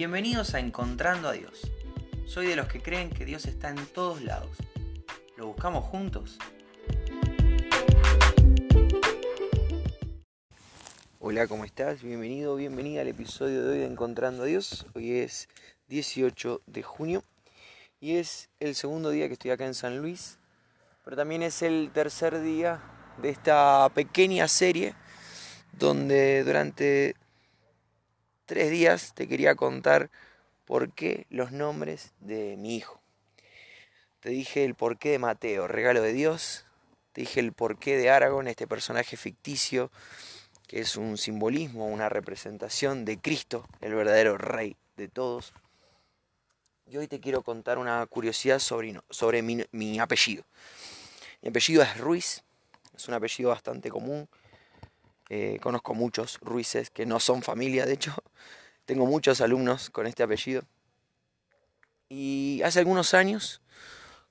Bienvenidos a Encontrando a Dios. Soy de los que creen que Dios está en todos lados. ¿Lo buscamos juntos? Hola, ¿cómo estás? Bienvenido, bienvenida al episodio de hoy de Encontrando a Dios. Hoy es 18 de junio y es el segundo día que estoy acá en San Luis, pero también es el tercer día de esta pequeña serie donde durante tres días te quería contar por qué los nombres de mi hijo. Te dije el porqué de Mateo, regalo de Dios. Te dije el porqué de Aragón, este personaje ficticio que es un simbolismo, una representación de Cristo, el verdadero rey de todos. Y hoy te quiero contar una curiosidad sobre, sobre mi, mi apellido. Mi apellido es Ruiz, es un apellido bastante común eh, conozco muchos Ruices que no son familia, de hecho, tengo muchos alumnos con este apellido. Y hace algunos años,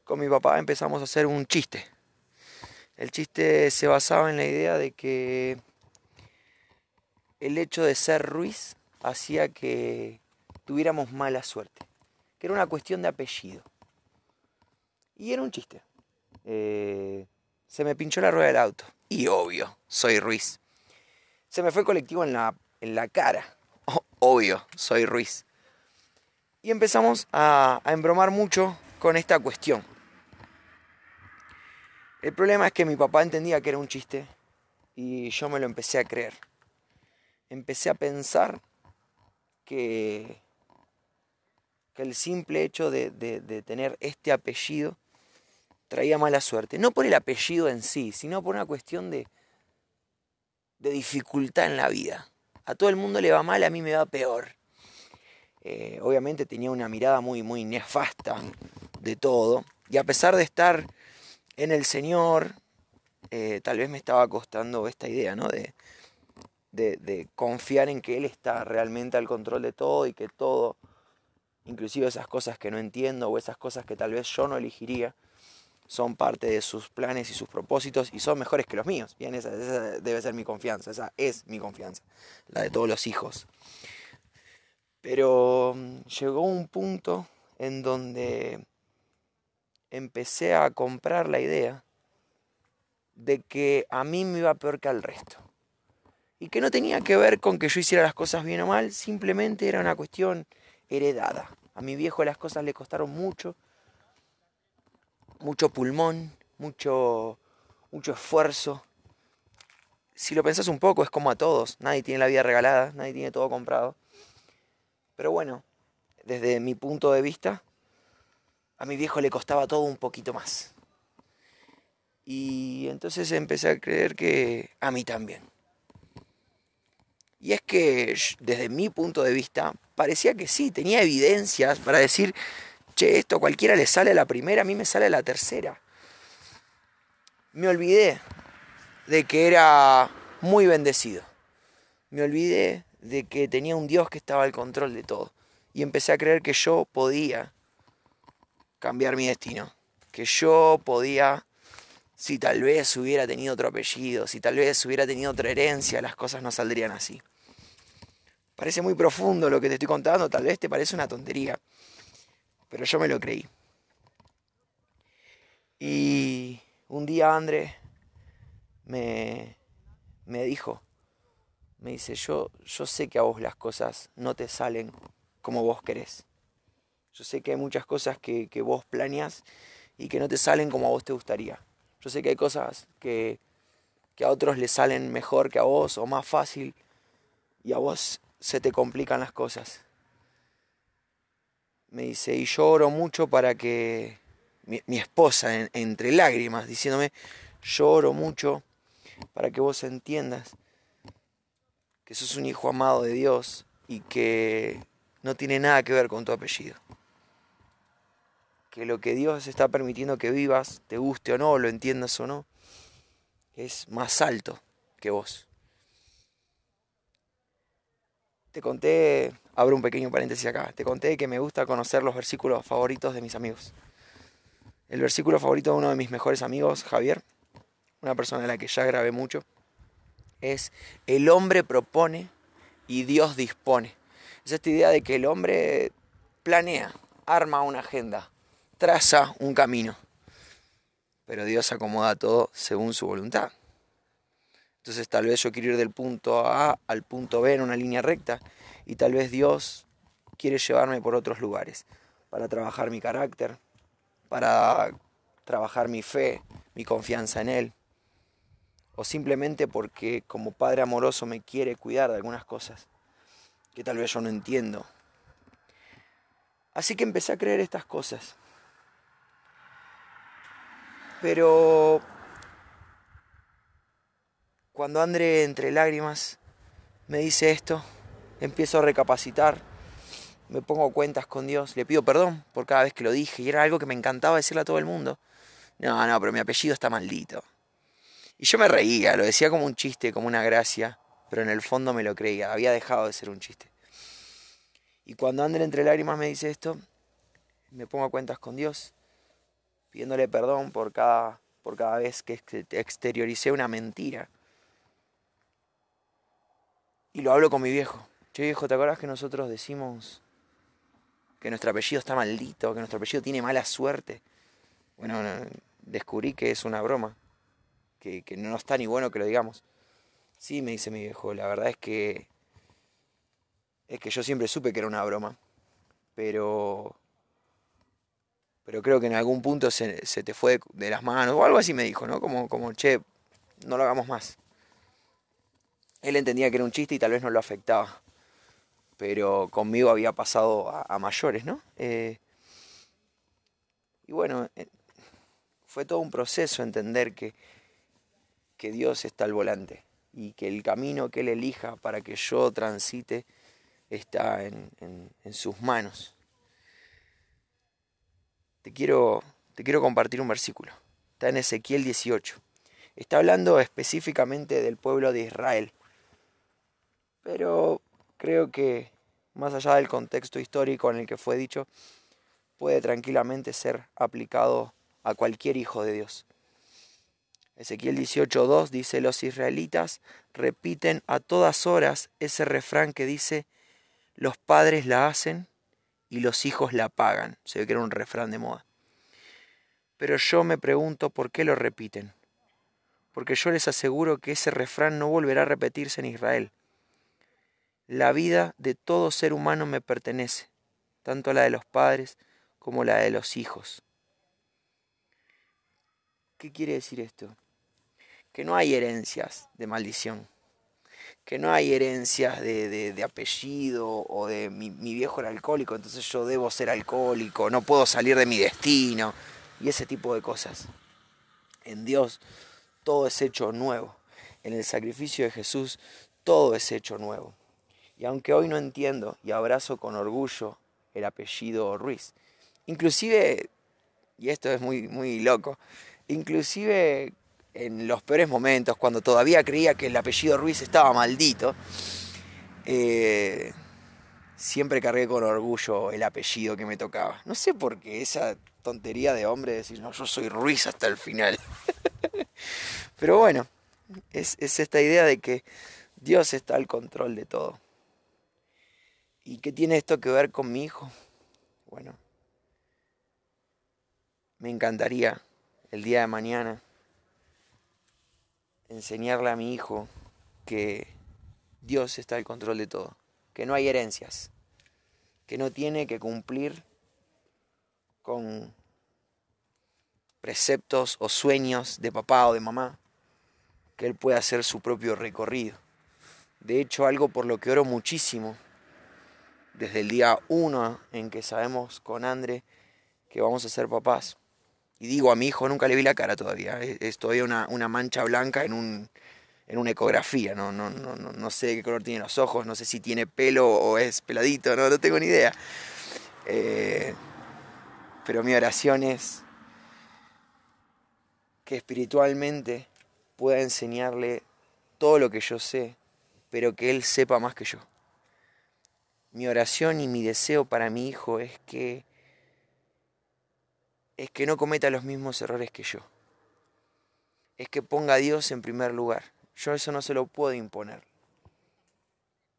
con mi papá empezamos a hacer un chiste. El chiste se basaba en la idea de que el hecho de ser Ruiz hacía que tuviéramos mala suerte, que era una cuestión de apellido. Y era un chiste. Eh, se me pinchó la rueda del auto. Y obvio, soy Ruiz. Se me fue el colectivo en la, en la cara. obvio, soy Ruiz. Y empezamos a, a embromar mucho con esta cuestión. El problema es que mi papá entendía que era un chiste y yo me lo empecé a creer. Empecé a pensar que, que el simple hecho de, de, de, tener este apellido traía mala suerte. No por el apellido en sí, sino por una cuestión de, de dificultad en la vida. A todo el mundo le va mal, a mí me va peor. Eh, obviamente tenía una mirada muy, muy nefasta de todo. Y a pesar de estar en el Señor, eh, tal vez me estaba costando esta idea, ¿no? De, de, de, confiar en que Él está realmente al control de todo y que todo, inclusive esas cosas que no entiendo o esas cosas que tal vez yo no elegiría, son parte de sus planes y sus propósitos y son mejores que los míos. Bien, esa, esa, debe ser mi confianza, esa es mi confianza, la de todos los hijos. Pero mm, llegó un punto en donde empecé a comprar la idea de que a mí me iba peor que al resto. Y que no tenía que ver con que yo hiciera las cosas bien o mal, simplemente era una cuestión heredada. A mi viejo las cosas le costaron mucho, mucho pulmón, mucho, mucho esfuerzo. Si lo pensás un poco, es como a todos. Nadie tiene la vida regalada, nadie tiene todo comprado. Pero bueno, desde mi punto de vista, a mi viejo le costaba todo un poquito más. Y entonces empecé a creer que a mí también. Y es que desde mi punto de vista parecía que sí, tenía evidencias para decir, che, esto cualquiera le sale a la primera, a mí me sale a la tercera. Me olvidé de que era muy bendecido. Me olvidé de que tenía un Dios que estaba al control de todo. Y empecé a creer que yo podía cambiar mi destino. Que yo podía, si tal vez hubiera tenido otro apellido, si tal vez hubiera tenido otra herencia, las cosas no saldrían así. Parece muy profundo lo que te estoy contando, tal vez te parece una tontería pero yo me lo creí. Y un día André me, me dijo, me dice, yo, yo sé que a vos las cosas no te salen como vos querés. Yo sé que hay muchas cosas que, que vos planeas y que no te salen como a vos te gustaría. Yo sé que hay cosas que, que a otros les salen mejor que a vos o más fácil y a vos se te complican las cosas me dice, y lloro mucho para que mi, esposa, en, entre lágrimas, diciéndome, lloro mucho para que vos entiendas que sos un hijo amado de Dios y que no tiene nada que ver con tu apellido. Que lo que Dios está permitiendo que vivas, te guste o no, lo entiendas o no, es más alto que vos. Te conté abro un pequeño paréntesis acá. Te conté que me gusta conocer los versículos favoritos de mis amigos. El versículo favorito de uno de mis mejores amigos, Javier, una persona a la que ya grabé mucho, es el hombre propone y Dios dispone. Es esta idea de que el hombre planea, arma una agenda, traza un camino, pero Dios acomoda todo según su voluntad. Entonces tal vez yo quiero ir del punto A al punto B en una línea recta y tal vez Dios quiere llevarme por otros lugares para trabajar mi carácter, para trabajar mi fe, mi confianza en Él, o simplemente porque como Padre amoroso me quiere cuidar de algunas cosas que tal vez yo no entiendo. Así que empecé a creer estas cosas. Pero cuando André entre lágrimas me dice esto, empiezo a recapacitar, me pongo cuentas con Dios, le pido perdón por cada vez que lo dije y era algo que me encantaba decirle a todo el mundo. No, no, pero mi apellido está maldito. Y yo me reía, lo decía como un chiste, como una gracia, pero en el fondo me lo creía, había dejado de ser un chiste. Y cuando André entre lágrimas me dice esto, me pongo cuentas con Dios, pidiéndole perdón por cada, por cada vez que exterioricé una mentira y lo hablo con mi viejo. Che viejo, ¿te acuerdas que nosotros decimos que nuestro apellido está maldito, que nuestro apellido tiene mala suerte? Bueno, descubrí que es una broma, que, que no está ni bueno que lo digamos. Sí, me dice mi viejo, la verdad es que es que yo siempre supe que era una broma, pero pero creo que en algún punto se, se, te fue de las manos o algo así me dijo, ¿no? Como, como, che, no lo hagamos más él entendía que era un chiste y tal vez no lo afectaba. Pero conmigo había pasado a, mayores, ¿no? Eh, y bueno, eh, fue todo un proceso entender que, que Dios está al volante y que el camino que Él elija para que yo transite está en, en sus manos. Te quiero, te quiero compartir un versículo. Está en Ezequiel 18. Está hablando específicamente del pueblo de Israel pero creo que más allá del contexto histórico en el que fue dicho, puede tranquilamente ser aplicado a cualquier hijo de Dios. Ezequiel 18.2 dice, los israelitas repiten a todas horas ese refrán que dice, los padres la hacen y los hijos la pagan. Se ve que era un refrán de moda. Pero yo me pregunto por qué lo repiten. Porque yo les aseguro que ese refrán no volverá a repetirse en Israel. La vida de todo ser humano me pertenece, tanto la de los padres como la de los hijos. ¿Qué quiere decir esto? Que no hay herencias de maldición, que no hay herencias de, apellido o de mi, viejo era alcohólico, entonces yo debo ser alcohólico, no puedo salir de mi destino y ese tipo de cosas. En Dios todo es hecho nuevo. En el sacrificio de Jesús todo es hecho nuevo. Y aunque hoy no entiendo y abrazo con orgullo el apellido Ruiz, inclusive, y esto es muy, muy loco, inclusive en los peores momentos, cuando todavía creía que el apellido Ruiz estaba maldito, eh, siempre cargué con orgullo el apellido que me tocaba. No sé por qué esa tontería de hombre de decir, no, yo soy Ruiz hasta el final. Pero bueno, es, es esta idea de que Dios está al control de todo. ¿Y qué tiene esto que ver con mi hijo? Bueno, me encantaría el día de mañana enseñarle a mi hijo que Dios está al control de todo, que no hay herencias, que no tiene que cumplir con preceptos o sueños de papá o de mamá, que él pueda hacer su propio recorrido. De hecho, algo por lo que oro muchísimo desde el día uno en que sabemos con André que vamos a ser papás. Y digo, a mi hijo nunca le vi la cara todavía. Es, todavía una, mancha blanca en, un, en una ecografía. No, no, no, no, sé qué color tiene los ojos, no sé si tiene pelo o es peladito, no, no tengo ni idea. Eh, pero mi oración es que espiritualmente pueda enseñarle todo lo que yo sé, pero que él sepa más que yo. Mi oración y mi deseo para mi hijo es que es que no cometa los mismos errores que yo. Es que ponga a Dios en primer lugar. Yo eso no se lo puedo imponer.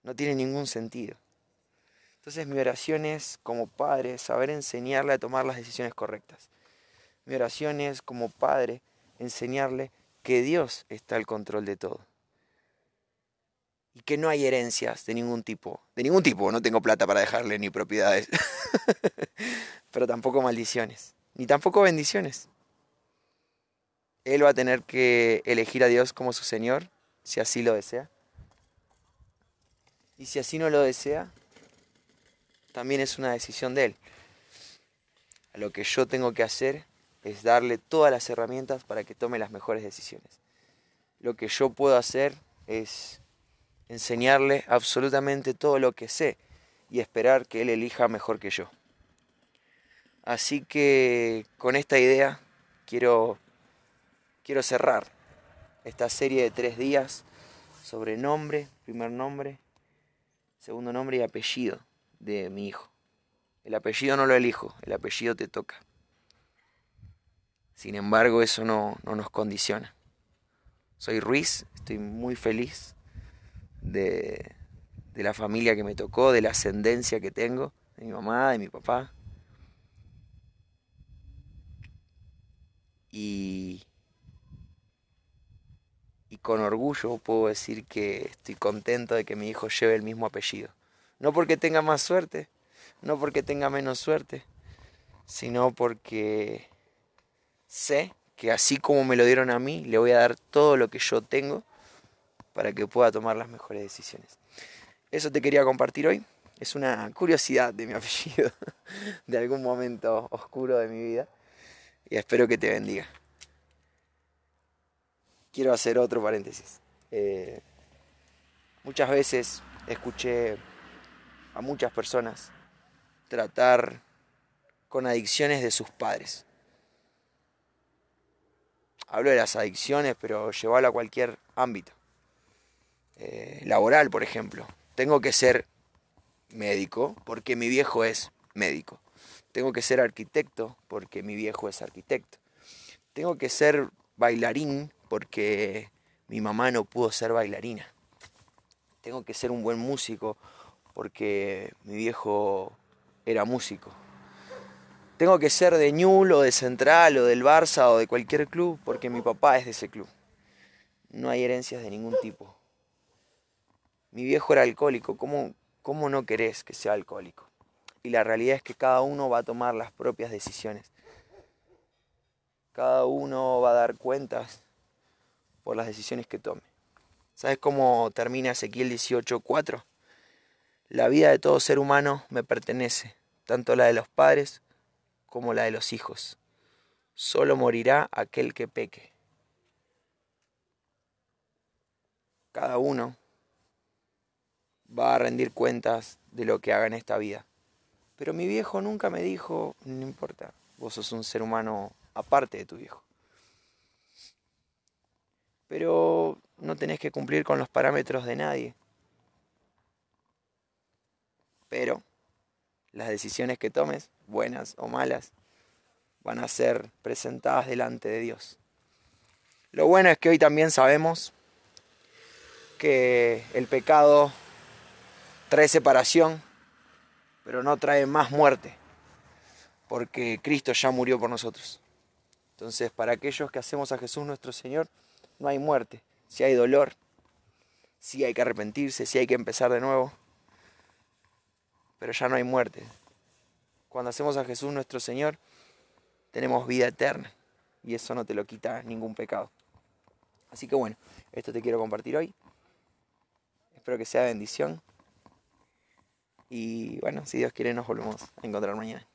No tiene ningún sentido. Entonces mi oración es como padre saber enseñarle a tomar las decisiones correctas. Mi oración es como padre enseñarle que Dios está al control de todo. Y que no hay herencias de ningún tipo. De ningún tipo, no tengo plata para dejarle ni propiedades. Pero tampoco maldiciones. Ni tampoco bendiciones. Él va a tener que elegir a Dios como su Señor, si así lo desea. Y si así no lo desea, también es una decisión de Él. Lo que yo tengo que hacer es darle todas las herramientas para que tome las mejores decisiones. Lo que yo puedo hacer es enseñarle absolutamente todo lo que sé y esperar que Él elija mejor que yo. Así que con esta idea quiero, quiero cerrar esta serie de tres días sobre nombre, primer nombre, segundo nombre y apellido de mi hijo. El apellido no lo elijo, el apellido te toca. Sin embargo, eso no, no nos condiciona. Soy Ruiz, estoy muy feliz de, de la familia que me tocó, de la ascendencia que tengo, de mi mamá, de mi papá. Y, y con orgullo puedo decir que estoy contento de que mi hijo lleve el mismo apellido. No porque tenga más suerte, no porque tenga menos suerte, sino porque sé que así como me lo dieron a mí, le voy a dar todo lo que yo tengo para que pueda tomar las mejores decisiones. Eso te quería compartir hoy. Es una curiosidad de mi apellido, de algún momento oscuro de mi vida. Y espero que te bendiga. Quiero hacer otro paréntesis. Eh, muchas veces escuché a muchas personas tratar con adicciones de sus padres. Hablo de las adicciones, pero llevarlo a cualquier ámbito. Eh, laboral, por ejemplo. Tengo que ser médico porque mi viejo es médico. Tengo que ser arquitecto porque mi viejo es arquitecto. Tengo que ser bailarín porque mi mamá no pudo ser bailarina. Tengo que ser un buen músico porque mi viejo era músico. Tengo que ser de Ñul o de Central o del Barça o de cualquier club porque mi papá es de ese club. No hay herencias de ningún tipo. Mi viejo era alcohólico, ¿cómo, cómo no querés que sea alcohólico? Y la realidad es que cada uno va a tomar las propias decisiones. Cada uno va a dar cuentas por las decisiones que tome. ¿Sabes cómo termina Ezequiel 18:4? La vida de todo ser humano me pertenece, tanto la de los padres como la de los hijos. Solo morirá aquel que peque. Cada uno va a rendir cuentas de lo que haga en esta vida. Pero mi viejo nunca me dijo, no importa, vos sos un ser humano aparte de tu viejo. Pero no tenés que cumplir con los parámetros de nadie. Pero las decisiones que tomes, buenas o malas, van a ser presentadas delante de Dios. Lo bueno es que hoy también sabemos que el pecado trae separación, pero no trae más muerte, porque Cristo ya murió por nosotros. Entonces, para aquellos que hacemos a Jesús nuestro Señor, no hay muerte. Si hay dolor, si hay que arrepentirse, si hay que empezar de nuevo, pero ya no hay muerte. Cuando hacemos a Jesús nuestro Señor, tenemos vida eterna y eso no te lo quita ningún pecado. Así que bueno, esto te quiero compartir hoy. Espero que sea bendición. Y bueno, si Dios quiere nos volvemos a encontrar mañana.